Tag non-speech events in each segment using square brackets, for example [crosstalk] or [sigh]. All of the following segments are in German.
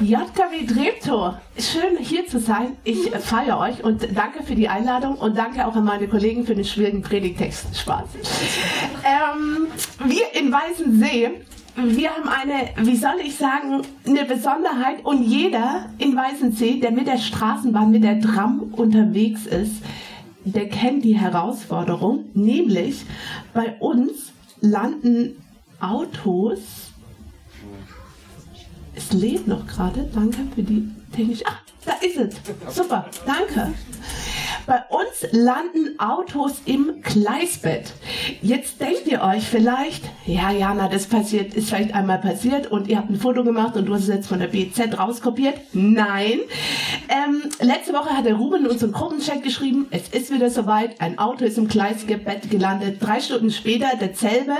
JKW Treptow, schön hier zu sein. Ich feiere euch und danke für die Einladung und danke auch an meine Kollegen für den schwierigen Predigtext. Spaß. Ähm, wir in Weißensee, wir haben eine, wie soll ich sagen, eine Besonderheit und jeder in Weißensee, der mit der Straßenbahn, mit der Tram unterwegs ist, der kennt die Herausforderung, nämlich bei uns landen Autos es lebt noch gerade. Danke für die technische. Ah, da ist es. Super, danke. Bei uns landen Autos im Gleisbett. Jetzt denkt ihr euch vielleicht, ja, Jana, das passiert, ist vielleicht einmal passiert und ihr habt ein Foto gemacht und du hast es jetzt von der BZ rauskopiert. Nein. Ähm, letzte Woche hat der Ruben uns einen Gruppenchat geschrieben, es ist wieder soweit, ein Auto ist im Gleisbett gelandet. Drei Stunden später, derselbe.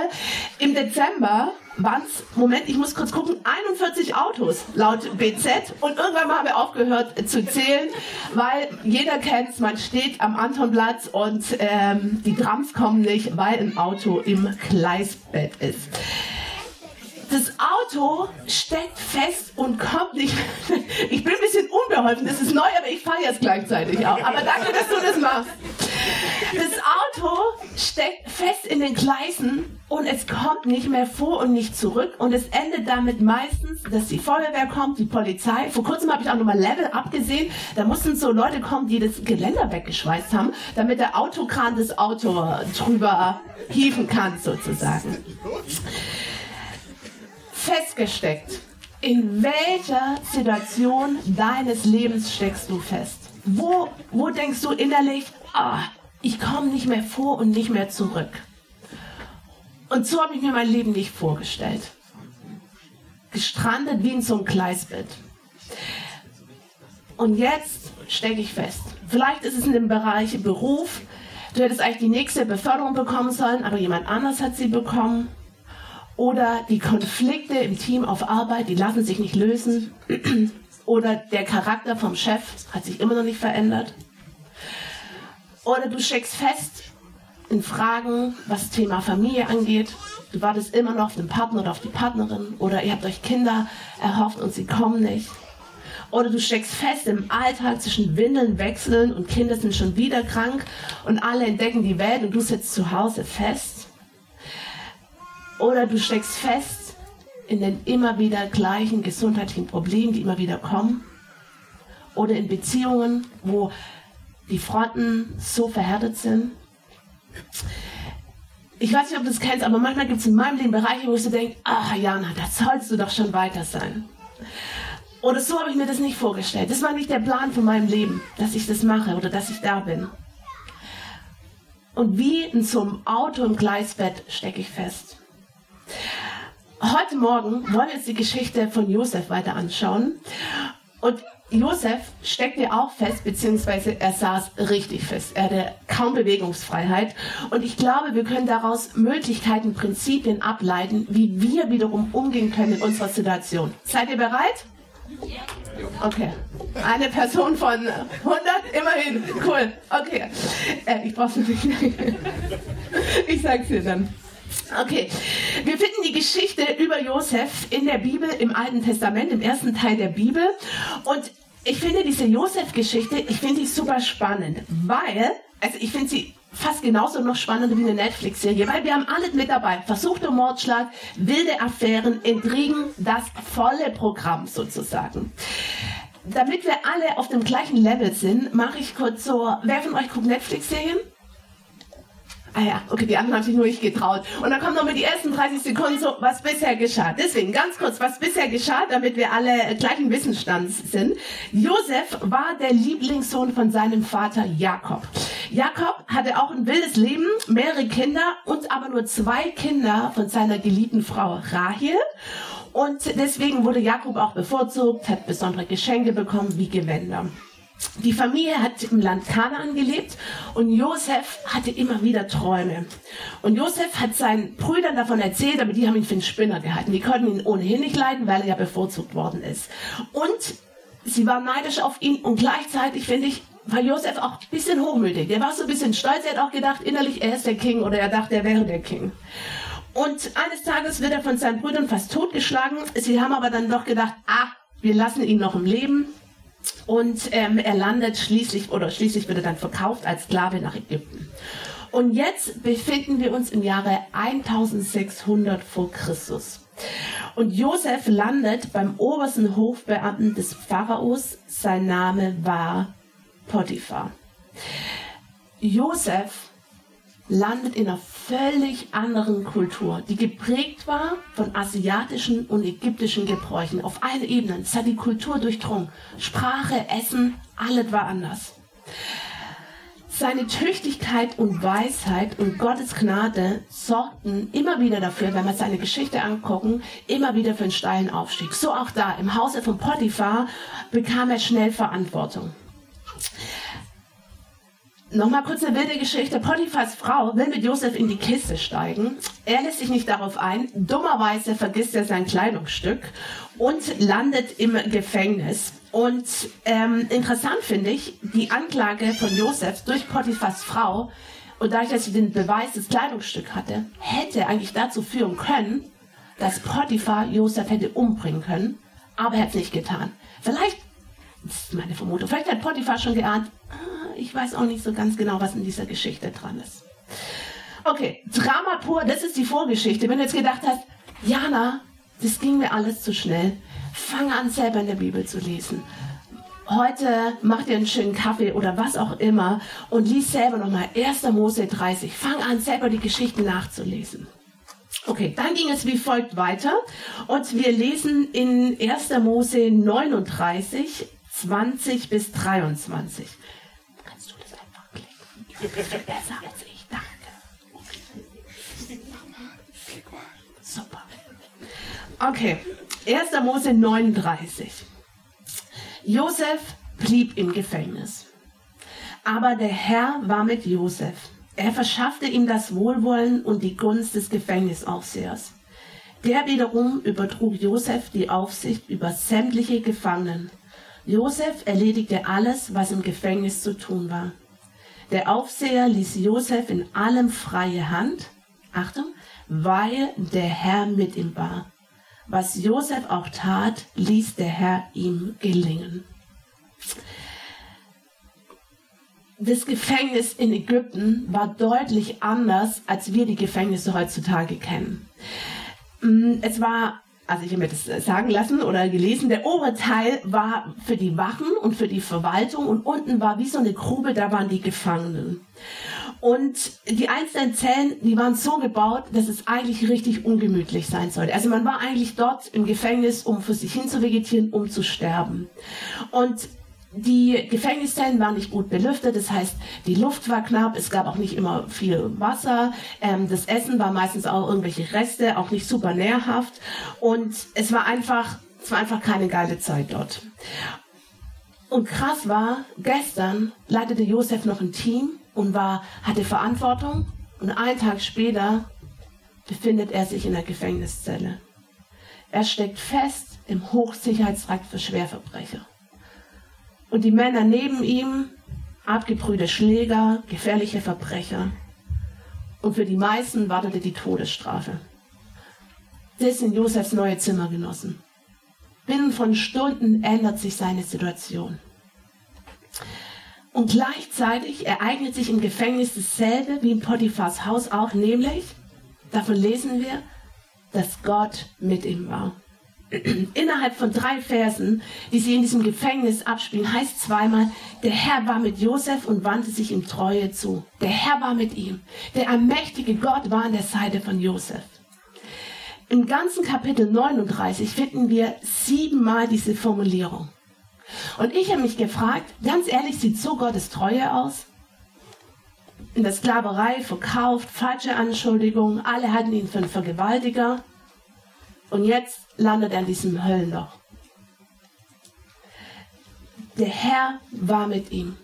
Im Dezember waren es, Moment, ich muss kurz gucken, 41 Autos laut BZ. Und irgendwann mal haben wir aufgehört zu zählen, weil jeder kennt es, man steht am Antonplatz und ähm, die Trams kommen nicht, weil ein Auto im Gleisbett ist. Das Auto steckt fest und kommt nicht. Ich bin ein bisschen unbeholfen, das ist neu, aber ich feiere es gleichzeitig auch. Aber danke, dass du das machst. Das Auto steckt fest in den Gleisen und es kommt nicht mehr vor und nicht zurück. Und es endet damit meistens, dass die Feuerwehr kommt, die Polizei. Vor kurzem habe ich auch nochmal Level abgesehen. Da mussten so Leute kommen, die das Geländer weggeschweißt haben, damit der Autokran das Auto drüber hieven kann, sozusagen. Festgesteckt. In welcher Situation deines Lebens steckst du fest? Wo, wo denkst du innerlich, ah, ich komme nicht mehr vor und nicht mehr zurück? Und so habe ich mir mein Leben nicht vorgestellt. Gestrandet wie in so einem Gleisbett. Und jetzt stecke ich fest. Vielleicht ist es in dem Bereich Beruf. Du hättest eigentlich die nächste Beförderung bekommen sollen, aber jemand anders hat sie bekommen. Oder die Konflikte im Team auf Arbeit, die lassen sich nicht lösen. [clears throat] Oder der Charakter vom Chef hat sich immer noch nicht verändert. Oder du steckst fest in Fragen, was das Thema Familie angeht. Du wartest immer noch auf den Partner oder auf die Partnerin. Oder ihr habt euch Kinder erhofft und sie kommen nicht. Oder du steckst fest im Alltag zwischen Windeln wechseln und Kinder sind schon wieder krank und alle entdecken die Welt und du sitzt zu Hause fest. Oder du steckst fest in den immer wieder gleichen gesundheitlichen Problemen, die immer wieder kommen. Oder in Beziehungen, wo die Fronten so verhärtet sind. Ich weiß nicht, ob du das kennst, aber manchmal gibt es in meinem Leben Bereiche, wo ich so denke, ah Jana, da sollst du doch schon weiter sein. Oder so habe ich mir das nicht vorgestellt. Das war nicht der Plan von meinem Leben, dass ich das mache oder dass ich da bin. Und wie in so einem Auto im Gleisbett stecke ich fest. Heute Morgen wollen wir uns die Geschichte von Josef weiter anschauen. Und Josef steckte auch fest, beziehungsweise er saß richtig fest. Er hatte kaum Bewegungsfreiheit. Und ich glaube, wir können daraus Möglichkeiten, Prinzipien ableiten, wie wir wiederum umgehen können in unserer Situation. Seid ihr bereit? Okay. Eine Person von 100, immerhin. Cool. Okay. Äh, ich brauch's nicht. [laughs] ich sag's dir dann. Okay, wir finden die Geschichte über Josef in der Bibel, im Alten Testament, im ersten Teil der Bibel. Und ich finde diese Josef-Geschichte, ich finde die super spannend, weil, also ich finde sie fast genauso noch spannender wie eine Netflix-Serie, weil wir haben alles mit dabei. Versuchter Mordschlag, wilde Affären, Intrigen, das volle Programm sozusagen. Damit wir alle auf dem gleichen Level sind, mache ich kurz so, wer von euch guckt Netflix-Serien? Ah ja, okay, die anderen haben sich nur nicht getraut. Und dann kommen noch mit die ersten 30 Sekunden so, was bisher geschah. Deswegen ganz kurz, was bisher geschah, damit wir alle gleichen Wissensstands sind. Josef war der Lieblingssohn von seinem Vater Jakob. Jakob hatte auch ein wildes Leben, mehrere Kinder und aber nur zwei Kinder von seiner geliebten Frau Rahel. Und deswegen wurde Jakob auch bevorzugt, hat besondere Geschenke bekommen wie Gewänder. Die Familie hat im Land Kanaan gelebt und Josef hatte immer wieder Träume. Und Josef hat seinen Brüdern davon erzählt, aber die haben ihn für einen Spinner gehalten. Die konnten ihn ohnehin nicht leiden, weil er ja bevorzugt worden ist. Und sie waren neidisch auf ihn und gleichzeitig, finde ich, war Josef auch ein bisschen hochmütig. Er war so ein bisschen stolz. Er hat auch gedacht, innerlich, er ist der King oder er dachte, er wäre der King. Und eines Tages wird er von seinen Brüdern fast totgeschlagen. Sie haben aber dann doch gedacht, ah, wir lassen ihn noch im Leben. Und ähm, er landet schließlich, oder schließlich wird er dann verkauft als Sklave nach Ägypten. Und jetzt befinden wir uns im Jahre 1600 vor Christus. Und Josef landet beim obersten Hofbeamten des Pharaos. Sein Name war Potiphar. Josef landet in einer völlig anderen Kultur, die geprägt war von asiatischen und ägyptischen Gebräuchen auf allen Ebenen. Es hat die Kultur durchdrungen. Sprache, Essen, alles war anders. Seine Tüchtigkeit und Weisheit und Gottes Gnade sorgten immer wieder dafür, wenn wir seine Geschichte angucken, immer wieder für einen steilen Aufstieg. So auch da, im Hause von Potiphar bekam er schnell Verantwortung. Nochmal kurz eine wilde Geschichte. Potiphas Frau will mit Josef in die Kiste steigen. Er lässt sich nicht darauf ein. Dummerweise vergisst er sein Kleidungsstück und landet im Gefängnis. Und ähm, interessant finde ich, die Anklage von Josef durch Potiphas Frau und dadurch, dass sie den Beweis des Kleidungsstücks hatte, hätte eigentlich dazu führen können, dass Potiphar Josef hätte umbringen können, aber er hat es nicht getan. Vielleicht, das ist meine Vermutung, vielleicht hat Potiphar schon geahnt, ich weiß auch nicht so ganz genau, was in dieser Geschichte dran ist. Okay, Drama pur, das ist die Vorgeschichte. Wenn du jetzt gedacht hast, Jana, das ging mir alles zu schnell, fang an, selber in der Bibel zu lesen. Heute mach dir einen schönen Kaffee oder was auch immer und lies selber nochmal 1. Mose 30. Fang an, selber die Geschichten nachzulesen. Okay, dann ging es wie folgt weiter und wir lesen in 1. Mose 39, 20 bis 23. Besser als ich dachte. Super. Okay, 1. Mose 39. Josef blieb im Gefängnis. Aber der Herr war mit Josef. Er verschaffte ihm das Wohlwollen und die Gunst des Gefängnisaufsehers. Der wiederum übertrug Josef die Aufsicht über sämtliche Gefangenen. Josef erledigte alles, was im Gefängnis zu tun war. Der Aufseher ließ Josef in allem freie Hand, Achtung, weil der Herr mit ihm war. Was Josef auch tat, ließ der Herr ihm gelingen. Das Gefängnis in Ägypten war deutlich anders, als wir die Gefängnisse heutzutage kennen. Mm, es war also ich habe mir das äh, sagen lassen oder gelesen, der obere Teil war für die Wachen und für die Verwaltung und unten war wie so eine Grube, da waren die Gefangenen. Und die einzelnen Zellen, die waren so gebaut, dass es eigentlich richtig ungemütlich sein sollte. Also man war eigentlich dort im Gefängnis, um für sich hin zu vegetieren, um zu sterben. Und die Gefängniszellen waren nicht gut belüftet, das heißt, die Luft war knapp, es gab auch nicht immer viel Wasser, ähm, das Essen war meistens auch irgendwelche Reste, auch nicht super nährhaft und es war einfach, es war einfach keine geile Zeit dort. Und krass war, gestern leitete Josef noch ein Team und war, hatte Verantwortung und einen Tag später befindet er sich in der Gefängniszelle. Er steckt fest im Hochsicherheitstrakt für Schwerverbrecher. Und die Männer neben ihm, abgebrühte Schläger, gefährliche Verbrecher. Und für die meisten wartete die Todesstrafe. Das sind Josefs neue Zimmergenossen. Binnen von Stunden ändert sich seine Situation. Und gleichzeitig ereignet sich im Gefängnis dasselbe wie in Potiphars Haus auch, nämlich, davon lesen wir, dass Gott mit ihm war. Innerhalb von drei Versen, die sie in diesem Gefängnis abspielen, heißt zweimal, der Herr war mit Josef und wandte sich ihm Treue zu. Der Herr war mit ihm. Der allmächtige Gott war an der Seite von Josef. Im ganzen Kapitel 39 finden wir siebenmal diese Formulierung. Und ich habe mich gefragt, ganz ehrlich, sieht so Gottes Treue aus? in der Sklaverei verkauft, falsche Anschuldigungen, alle hatten ihn für einen Vergewaltiger. Und jetzt landet er in diesem Höllenloch. Der Herr war mit ihm.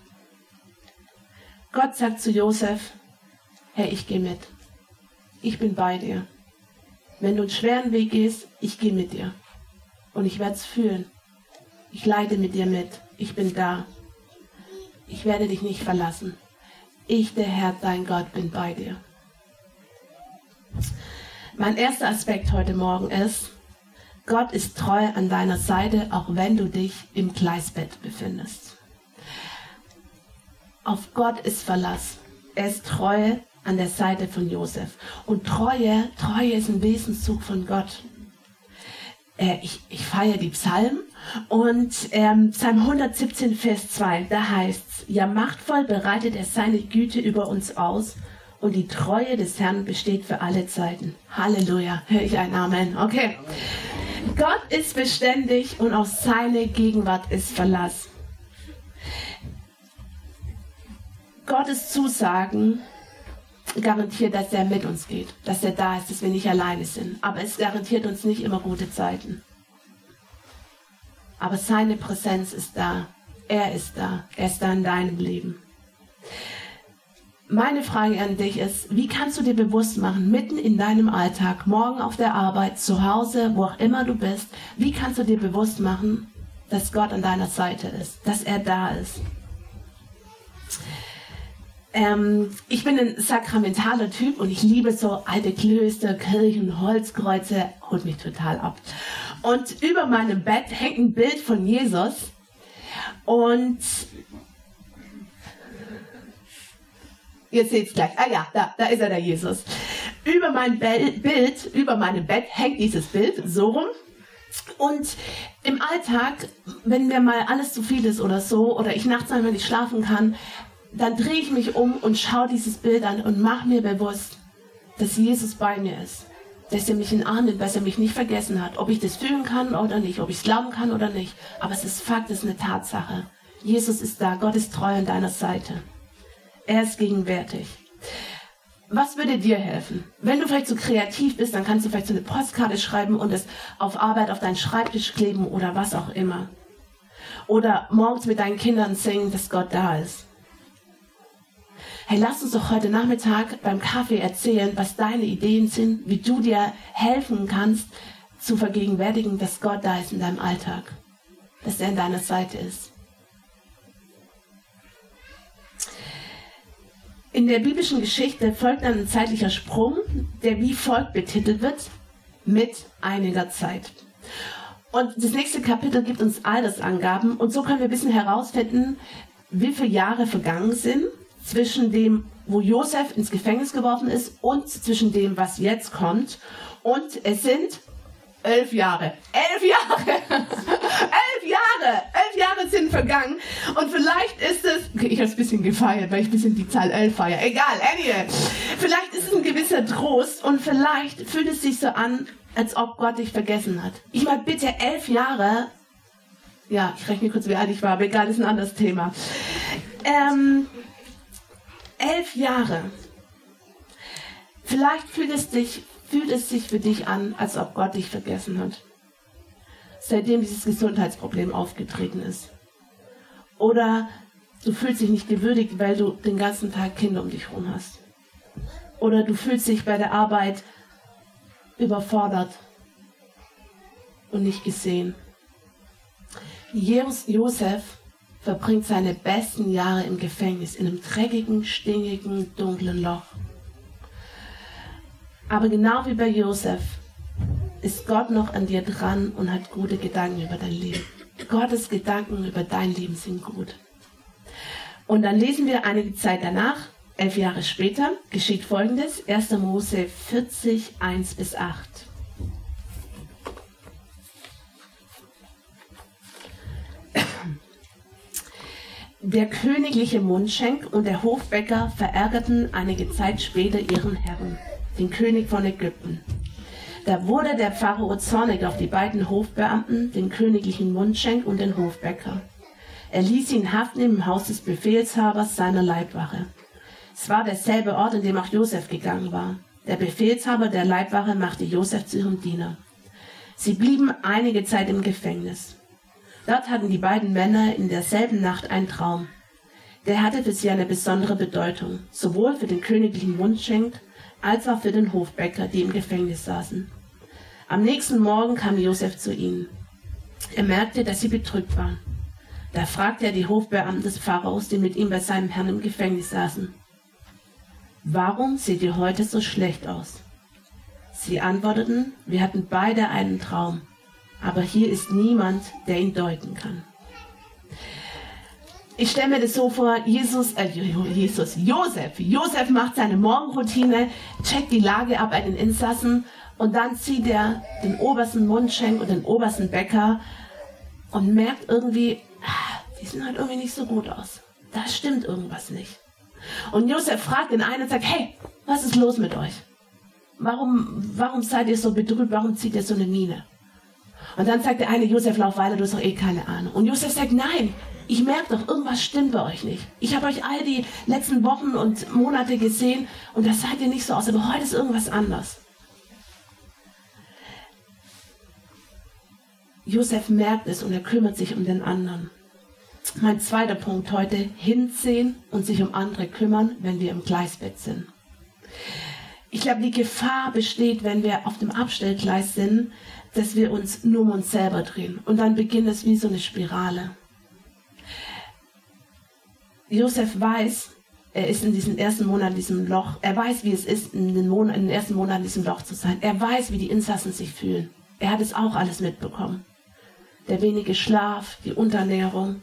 Gott sagt zu Josef, Herr, ich gehe mit. Ich bin bei dir. Wenn du einen schweren Weg gehst, ich gehe mit dir. Und ich werde es fühlen. Ich leide mit dir mit. Ich bin da. Ich werde dich nicht verlassen. Ich, der Herr, dein Gott, bin bei dir. Mein erster Aspekt heute Morgen ist, Gott ist treu an deiner Seite, auch wenn du dich im Gleisbett befindest. Auf Gott ist Verlass. Er ist treu an der Seite von Josef. Und Treue, Treue ist ein Wesenszug von Gott. Äh, ich, ich feiere die Psalmen und ähm, Psalm 117, Vers 2, da heißt's, ja machtvoll bereitet er seine Güte über uns aus und die Treue des Herrn besteht für alle Zeiten. Halleluja, höre ich ein Amen. Okay. Gott ist beständig und auf seine Gegenwart ist Verlass. Gottes Zusagen garantiert, dass er mit uns geht, dass er da ist, dass wir nicht alleine sind. Aber es garantiert uns nicht immer gute Zeiten. Aber seine Präsenz ist da. Er ist da. Er ist da in deinem Leben. Meine Frage an dich ist, wie kannst du dir bewusst machen, mitten in deinem Alltag, morgen auf der Arbeit, zu Hause, wo auch immer du bist, wie kannst du dir bewusst machen, dass Gott an deiner Seite ist, dass er da ist? Ähm, ich bin ein sakramentaler Typ und ich liebe so alte Klöster, Kirchen, Holzkreuze, holt mich total ab. Und über meinem Bett hängt ein Bild von Jesus und Ihr seht es gleich. Ah ja, da, da ist er, der Jesus. Über mein Bild, über meinem Bett hängt dieses Bild, so rum. Und im Alltag, wenn mir mal alles zu viel ist oder so, oder ich nachts einmal nicht schlafen kann, dann drehe ich mich um und schaue dieses Bild an und mache mir bewusst, dass Jesus bei mir ist. Dass er mich in Arm nimmt, dass er mich nicht vergessen hat. Ob ich das fühlen kann oder nicht, ob ich es glauben kann oder nicht. Aber es ist Fakt, es ist eine Tatsache. Jesus ist da, Gott ist treu an deiner Seite. Er ist gegenwärtig. Was würde dir helfen? Wenn du vielleicht so kreativ bist, dann kannst du vielleicht so eine Postkarte schreiben und es auf Arbeit auf deinen Schreibtisch kleben oder was auch immer. Oder morgens mit deinen Kindern singen, dass Gott da ist. Hey, lass uns doch heute Nachmittag beim Kaffee erzählen, was deine Ideen sind, wie du dir helfen kannst, zu vergegenwärtigen, dass Gott da ist in deinem Alltag, dass er an deiner Seite ist. In der biblischen Geschichte folgt dann ein zeitlicher Sprung, der wie folgt betitelt wird, mit einiger Zeit. Und das nächste Kapitel gibt uns Altersangaben und so können wir ein bisschen herausfinden, wie viele Jahre vergangen sind zwischen dem, wo Josef ins Gefängnis geworfen ist und zwischen dem, was jetzt kommt. Und es sind elf Jahre. Elf Jahre! [laughs] elf Jahre! Elf Jahre sind vergangen. Und vielleicht ist es, okay, ich habe ein bisschen gefeiert, weil ich ein bisschen die Zahl elf feiere. Egal, anyway. Vielleicht ist es ein gewisser Trost und vielleicht fühlt es sich so an, als ob Gott dich vergessen hat. Ich meine, bitte elf Jahre. Ja, ich rechne kurz, wie alt ich war, aber egal, ist ein anderes Thema. Ähm, elf Jahre. Vielleicht fühlt es dich fühlt es sich für dich an, als ob Gott dich vergessen hat. Seitdem dieses Gesundheitsproblem aufgetreten ist. Oder du fühlst dich nicht gewürdigt, weil du den ganzen Tag Kinder um dich herum hast. Oder du fühlst dich bei der Arbeit überfordert und nicht gesehen. Josef verbringt seine besten Jahre im Gefängnis, in einem dreckigen, stinkigen, dunklen Loch. Aber genau wie bei Josef ist Gott noch an dir dran und hat gute Gedanken über dein Leben. Gottes Gedanken über dein Leben sind gut. Und dann lesen wir einige Zeit danach, elf Jahre später, geschieht folgendes, 1. Mose 40, 1 bis 8. Der königliche Mundschenk und der Hofbäcker verärgerten einige Zeit später ihren Herrn den König von Ägypten. Da wurde der Pharao zornig auf die beiden Hofbeamten, den königlichen Mundschenk und den Hofbäcker. Er ließ ihn haften im Haus des Befehlshabers seiner Leibwache. Es war derselbe Ort, in dem auch Josef gegangen war. Der Befehlshaber der Leibwache machte Josef zu ihrem Diener. Sie blieben einige Zeit im Gefängnis. Dort hatten die beiden Männer in derselben Nacht einen Traum. Der hatte für sie eine besondere Bedeutung, sowohl für den königlichen Mundschenk als auch für den Hofbäcker, die im Gefängnis saßen. Am nächsten Morgen kam Josef zu ihnen. Er merkte, dass sie betrübt waren. Da fragte er die Hofbeamten des Pharaos, die mit ihm bei seinem Herrn im Gefängnis saßen. Warum seht ihr heute so schlecht aus? Sie antworteten, wir hatten beide einen Traum, aber hier ist niemand, der ihn deuten kann. Ich stelle mir das so vor, Jesus, äh, Jesus, Josef, Josef macht seine Morgenroutine, checkt die Lage ab bei den Insassen und dann zieht er den obersten Mundschenk und den obersten Bäcker und merkt irgendwie, ah, die sehen halt irgendwie nicht so gut aus. Da stimmt irgendwas nicht. Und Josef fragt den einen und sagt, hey, was ist los mit euch? Warum, warum seid ihr so betrübt? Warum zieht ihr so eine Miene? Und dann sagt der eine, Josef, lauf weiter, du hast doch eh keine Ahnung. Und Josef sagt, nein, ich merke doch, irgendwas stimmt bei euch nicht. Ich habe euch all die letzten Wochen und Monate gesehen und das seid ihr nicht so aus, aber heute ist irgendwas anders. Josef merkt es und er kümmert sich um den anderen. Mein zweiter Punkt heute, hinsehen und sich um andere kümmern, wenn wir im Gleisbett sind. Ich glaube, die Gefahr besteht, wenn wir auf dem Abstellgleis sind, dass wir uns nur um uns selber drehen. Und dann beginnt es wie so eine Spirale. Josef weiß, er ist in diesem ersten Monat in diesem Loch. Er weiß, wie es ist, in den, Monat, in den ersten Monaten in diesem Loch zu sein. Er weiß, wie die Insassen sich fühlen. Er hat es auch alles mitbekommen. Der wenige Schlaf, die Unterernährung,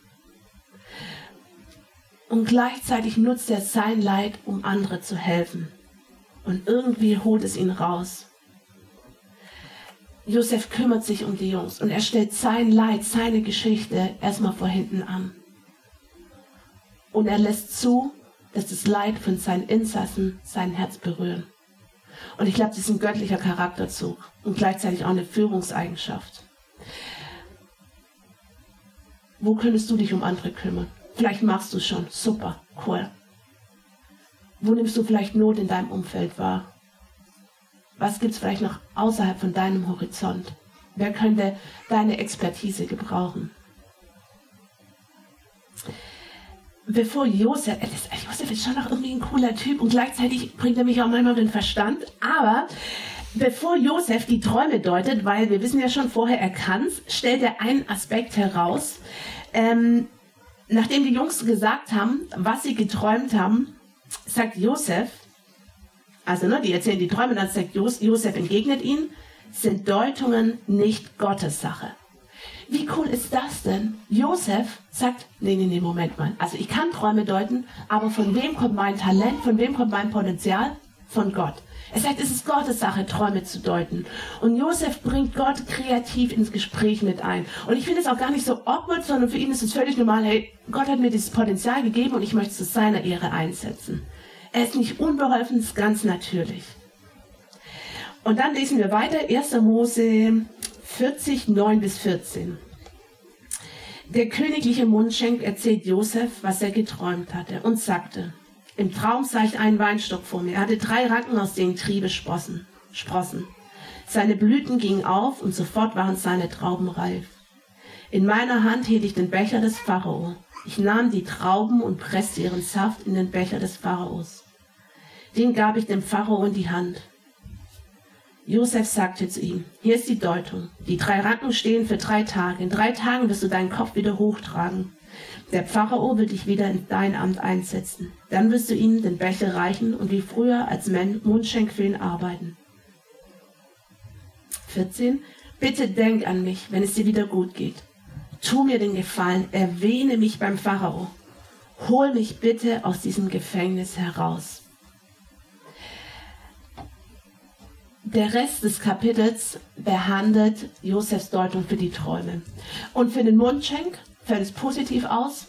und gleichzeitig nutzt er sein Leid, um andere zu helfen. Und irgendwie holt es ihn raus. Josef kümmert sich um die Jungs und er stellt sein Leid, seine Geschichte erstmal vor hinten an. Und er lässt zu, dass das Leid von seinen Insassen sein Herz berühren. Und ich glaube, das ist ein göttlicher Charakterzug und gleichzeitig auch eine Führungseigenschaft. Wo könntest du dich um andere kümmern? Vielleicht machst du es schon. Super, cool. Wo nimmst du vielleicht Not in deinem Umfeld wahr? Was gibt es vielleicht noch außerhalb von deinem Horizont? Wer könnte deine Expertise gebrauchen? Bevor Josef, äh, Josef ist schon noch irgendwie ein cooler Typ und gleichzeitig bringt er mich auch manchmal auf den Verstand, aber bevor Josef die Träume deutet, weil wir wissen ja schon vorher, er kann stellt er einen Aspekt heraus, ähm, nachdem die Jungs gesagt haben, was sie geträumt haben, sagt Josef, also ne, die erzählen die Träume, dann sagt Jos, Josef entgegnet ihnen, sind Deutungen nicht Gottes Sache. Wie cool ist das denn? Josef sagt, nee, nee, nee, Moment mal. Also ich kann Träume deuten, aber von wem kommt mein Talent, von wem kommt mein Potenzial? Von Gott. Er sagt, es ist Gottes Sache, Träume zu deuten. Und Josef bringt Gott kreativ ins Gespräch mit ein. Und ich finde es auch gar nicht so awkward, sondern für ihn ist es völlig normal, hey, Gott hat mir dieses Potenzial gegeben und ich möchte es zu seiner Ehre einsetzen. Er ist nicht unbeholfen, es ist ganz natürlich. Und dann lesen wir weiter, 1. Mose 40, 9 bis 14. Der königliche Mundschenk erzählt Josef, was er geträumt hatte und sagte, im Traum sah ich einen Weinstock vor mir. Er hatte drei Ranken, aus denen Triebe sprossen. sprossen. Seine Blüten gingen auf und sofort waren seine Trauben reif. In meiner Hand hielt ich den Becher des Pharao. Ich nahm die Trauben und presste ihren Saft in den Becher des Pharaos. Den gab ich dem Pharao in die Hand. Josef sagte zu ihm, hier ist die Deutung. Die drei Ranken stehen für drei Tage. In drei Tagen wirst du deinen Kopf wieder hochtragen. Der Pharao wird dich wieder in dein Amt einsetzen. Dann wirst du ihm den Becher reichen und wie früher als Mundschenk für ihn arbeiten. 14. Bitte denk an mich, wenn es dir wieder gut geht. Tu mir den Gefallen, erwähne mich beim Pharao. Hol mich bitte aus diesem Gefängnis heraus. Der Rest des Kapitels behandelt Josefs Deutung für die Träume. Und für den Mundschenk fällt es positiv aus,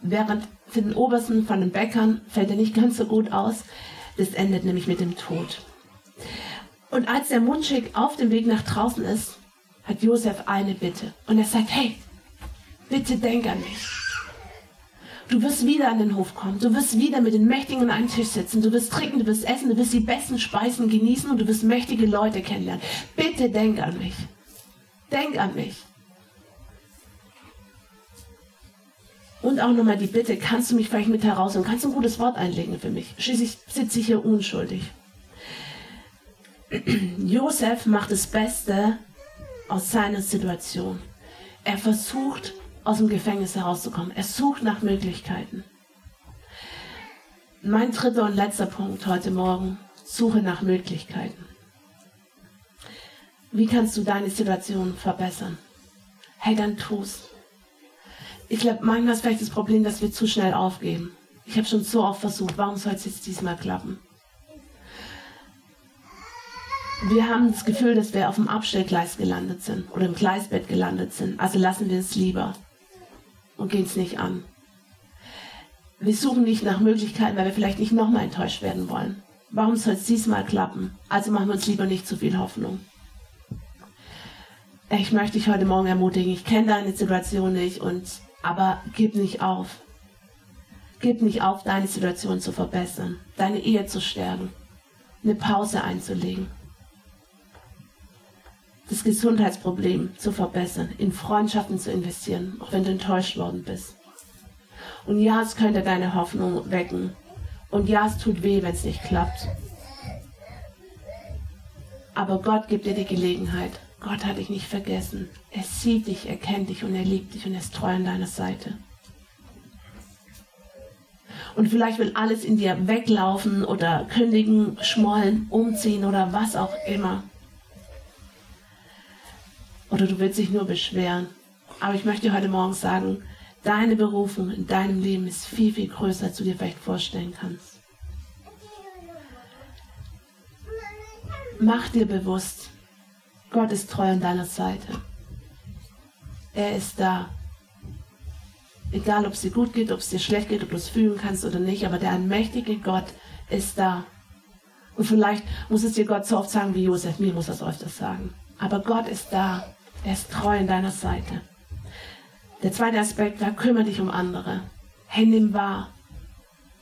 während für den obersten von den Bäckern fällt er nicht ganz so gut aus. Das endet nämlich mit dem Tod. Und als der Mundschenk auf dem Weg nach draußen ist, hat Josef eine Bitte. Und er sagt, hey, bitte denk an mich. Du wirst wieder an den Hof kommen. Du wirst wieder mit den Mächtigen an einem Tisch sitzen. Du wirst trinken, du wirst essen, du wirst die besten Speisen genießen und du wirst mächtige Leute kennenlernen. Bitte denk an mich. Denk an mich. Und auch nochmal die Bitte, kannst du mich vielleicht mit heraus und kannst du ein gutes Wort einlegen für mich? Schließlich sitze ich hier unschuldig. [clears throat] Josef macht das Beste aus seiner Situation. Er versucht, aus dem Gefängnis herauszukommen. Er sucht nach Möglichkeiten. Mein dritter und letzter Punkt heute Morgen, suche nach Möglichkeiten. Wie kannst du deine Situation verbessern? Hey, dann tu's. Ich glaube, manchmal ist vielleicht das Problem, dass wir zu schnell aufgeben. Ich habe schon so oft versucht, warum soll es jetzt diesmal klappen? wir haben das Gefühl, dass wir auf dem Abstellgleis gelandet sind oder im Gleisbett gelandet sind. Also lassen wir es lieber und gehen es nicht an. Wir suchen nicht nach Möglichkeiten, weil wir vielleicht nicht nochmal enttäuscht werden wollen. Warum soll es diesmal klappen? Also machen wir uns lieber nicht zu viel Hoffnung. Ich möchte dich heute Morgen ermutigen. Ich kenne deine Situation nicht und aber gib nicht auf. Gib nicht auf, deine Situation zu verbessern, deine Ehe zu stärken, eine Pause einzulegen das Gesundheitsproblem zu verbessern, in Freundschaften zu investieren, auch wenn du enttäuscht worden bist. Und ja, es könnte deine Hoffnung wecken. Und ja, es tut weh, wenn es nicht klappt. Aber Gott gibt dir die Gelegenheit. Gott hat dich nicht vergessen. Er sieht dich, er kennt dich und er liebt dich und er ist treu an deiner Seite. Und vielleicht will alles in dir weglaufen oder kündigen, schmollen, umziehen oder was auch immer. Oder du willst dich nur beschweren. Aber ich möchte dir heute Morgen sagen, deine Berufung in deinem Leben ist viel, viel größer, als du dir vielleicht vorstellen kannst. Mach dir bewusst, Gott ist treu an deiner Seite. Er ist da. Egal, ob es dir gut geht, ob es dir schlecht geht, ob du es fühlen kannst oder nicht, aber der allmächtige Gott ist da. Und vielleicht muss es dir Gott so oft sagen wie Josef, mir muss das öfters sagen. Aber Gott ist da. Er ist treu an deiner Seite. Der zweite Aspekt war, kümmere dich um andere. Hey, nimm wahr.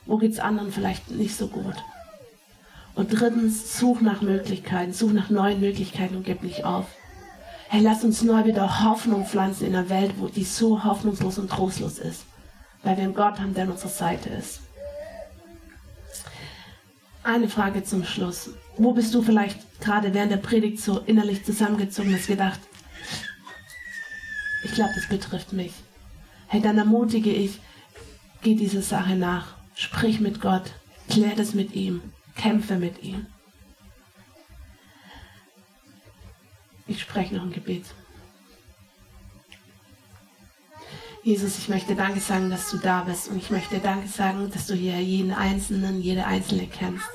Wo geht es anderen vielleicht nicht so gut? Und drittens, such nach Möglichkeiten, such nach neuen Möglichkeiten und gib nicht auf. Hey, lass uns neu wieder Hoffnung pflanzen in einer Welt, wo die so hoffnungslos und trostlos ist. Weil wir einen Gott haben, der an unserer Seite ist. Eine Frage zum Schluss. Wo bist du vielleicht gerade während der Predigt so innerlich zusammengezogen, hast gedacht, ich glaube, das betrifft mich. Hey, dann ermutige ich, geh dieser Sache nach. Sprich mit Gott. Klär das mit ihm. Kämpfe mit ihm. Ich spreche noch ein Gebet. Jesus, ich möchte Danke sagen, dass du da bist. Und ich möchte Danke sagen, dass du hier jeden Einzelnen, jede Einzelne kennst.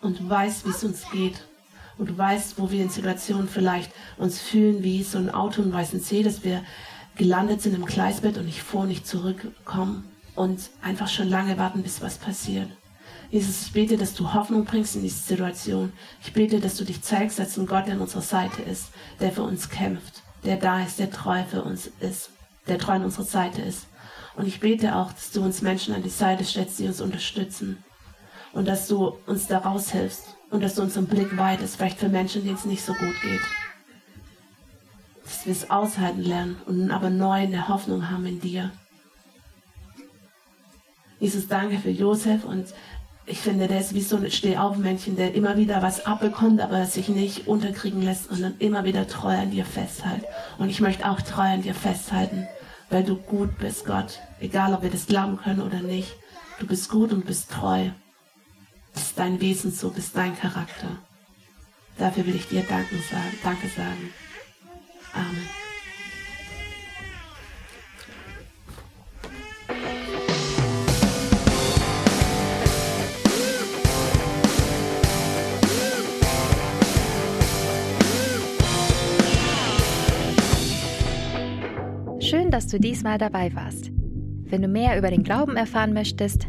Und weißt, wie es uns geht und du weißt, wo wir in Situationen vielleicht uns fühlen wie so ein Auto im weißen See, dass wir gelandet sind im Gleisbett und nicht vor, nicht zurückkommen und einfach schon lange warten, bis was passiert. Jesus, ich bete, dass du Hoffnung bringst in diese Situation. Ich bete, dass du dich zeigst als ein Gott, an unserer Seite ist, der für uns kämpft, der da ist, der treu für uns ist, der treu an unserer Seite ist. Und ich bete auch, dass du uns Menschen an die Seite stellst, die uns unterstützen. Und dass du uns da raushilfst und dass du unseren Blick weitest, vielleicht für Menschen, denen es nicht so gut geht. Dass wir es aushalten lernen und aber neu eine Hoffnung haben in dir. Jesus, danke für Josef und ich finde, der ist wie so ein Stehaufmännchen, der immer wieder was abbekommt, aber sich nicht unterkriegen lässt dann immer wieder treu an dir festhält. Und ich möchte auch treu an dir festhalten, weil du gut bist, Gott. Egal, ob wir das glauben können oder nicht. Du bist gut und bist treu dein Wesen so, bist dein Charakter. Dafür will ich dir Danke sagen. Danke sagen. Amen. Schön, dass du diesmal dabei warst. Wenn du mehr über den Glauben erfahren möchtest,